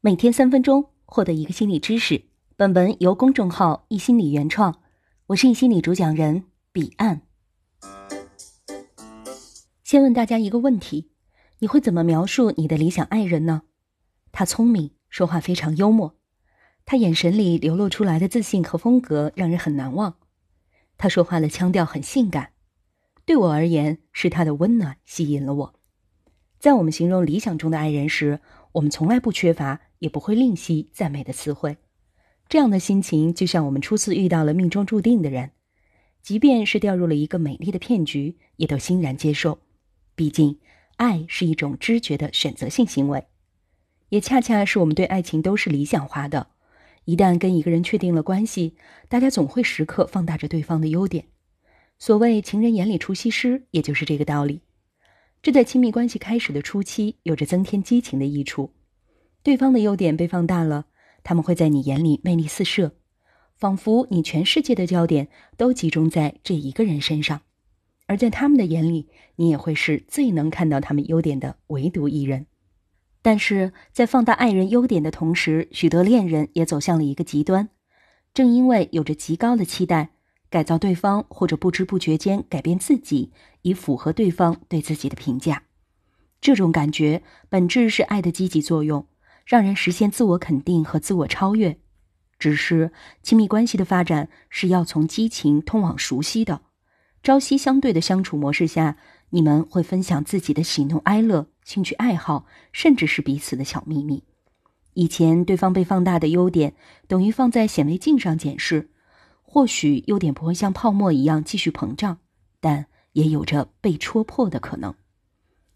每天三分钟，获得一个心理知识。本文由公众号“易心理”原创，我是易心理主讲人彼岸。先问大家一个问题：你会怎么描述你的理想爱人呢？他聪明，说话非常幽默，他眼神里流露出来的自信和风格让人很难忘。他说话的腔调很性感，对我而言，是他的温暖吸引了我。在我们形容理想中的爱人时，我们从来不缺乏。也不会吝惜赞美的词汇，这样的心情就像我们初次遇到了命中注定的人，即便是掉入了一个美丽的骗局，也都欣然接受。毕竟，爱是一种知觉的选择性行为，也恰恰是我们对爱情都是理想化的。一旦跟一个人确定了关系，大家总会时刻放大着对方的优点。所谓“情人眼里出西施”，也就是这个道理。这在亲密关系开始的初期，有着增添激情的益处。对方的优点被放大了，他们会在你眼里魅力四射，仿佛你全世界的焦点都集中在这一个人身上，而在他们的眼里，你也会是最能看到他们优点的唯独一人。但是在放大爱人优点的同时，许多恋人也走向了一个极端，正因为有着极高的期待，改造对方或者不知不觉间改变自己，以符合对方对自己的评价。这种感觉本质是爱的积极作用。让人实现自我肯定和自我超越，只是亲密关系的发展是要从激情通往熟悉的，朝夕相对的相处模式下，你们会分享自己的喜怒哀乐、兴趣爱好，甚至是彼此的小秘密。以前对方被放大的优点，等于放在显微镜上检视，或许优点不会像泡沫一样继续膨胀，但也有着被戳破的可能。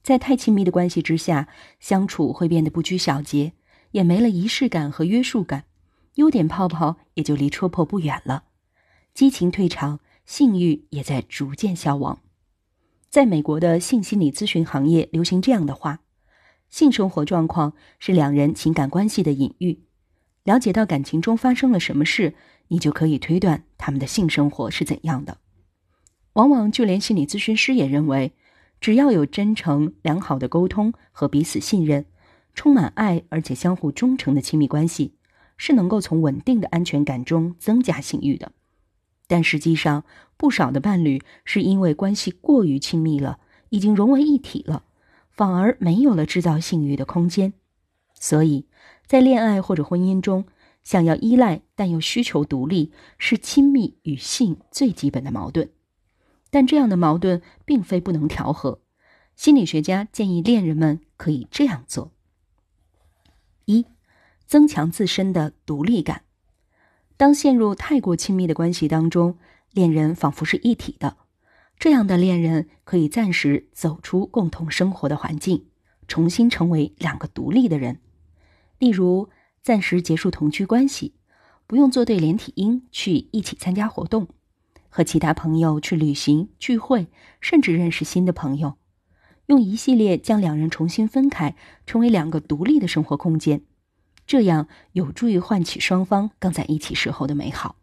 在太亲密的关系之下，相处会变得不拘小节。也没了仪式感和约束感，优点泡泡也就离戳破不远了，激情退场，性欲也在逐渐消亡。在美国的性心理咨询行业，流行这样的话：性生活状况是两人情感关系的隐喻。了解到感情中发生了什么事，你就可以推断他们的性生活是怎样的。往往就连心理咨询师也认为，只要有真诚良好的沟通和彼此信任。充满爱而且相互忠诚的亲密关系，是能够从稳定的安全感中增加性欲的。但实际上，不少的伴侣是因为关系过于亲密了，已经融为一体了，反而没有了制造性欲的空间。所以，在恋爱或者婚姻中，想要依赖但又需求独立，是亲密与性最基本的矛盾。但这样的矛盾并非不能调和。心理学家建议恋人们可以这样做。一，增强自身的独立感。当陷入太过亲密的关系当中，恋人仿佛是一体的。这样的恋人可以暂时走出共同生活的环境，重新成为两个独立的人。例如，暂时结束同居关系，不用做对连体婴去一起参加活动，和其他朋友去旅行、聚会，甚至认识新的朋友。用一系列将两人重新分开，成为两个独立的生活空间，这样有助于唤起双方刚在一起时候的美好。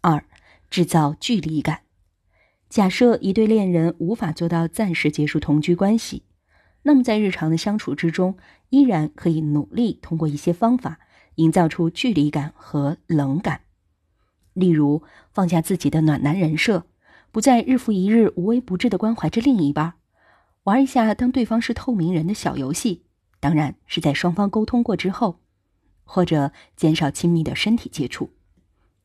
二，制造距离感。假设一对恋人无法做到暂时结束同居关系，那么在日常的相处之中，依然可以努力通过一些方法，营造出距离感和冷感。例如，放下自己的暖男人设，不再日复一日无微不至的关怀着另一半。玩一下当对方是透明人的小游戏，当然是在双方沟通过之后，或者减少亲密的身体接触。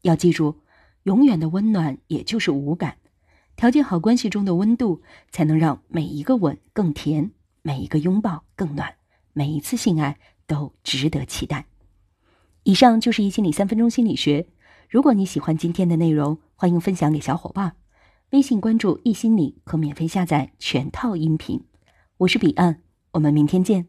要记住，永远的温暖也就是无感。调节好关系中的温度，才能让每一个吻更甜，每一个拥抱更暖，每一次性爱都值得期待。以上就是一心理三分钟心理学。如果你喜欢今天的内容，欢迎分享给小伙伴。微信关注“一心理”可免费下载全套音频。我是彼岸，我们明天见。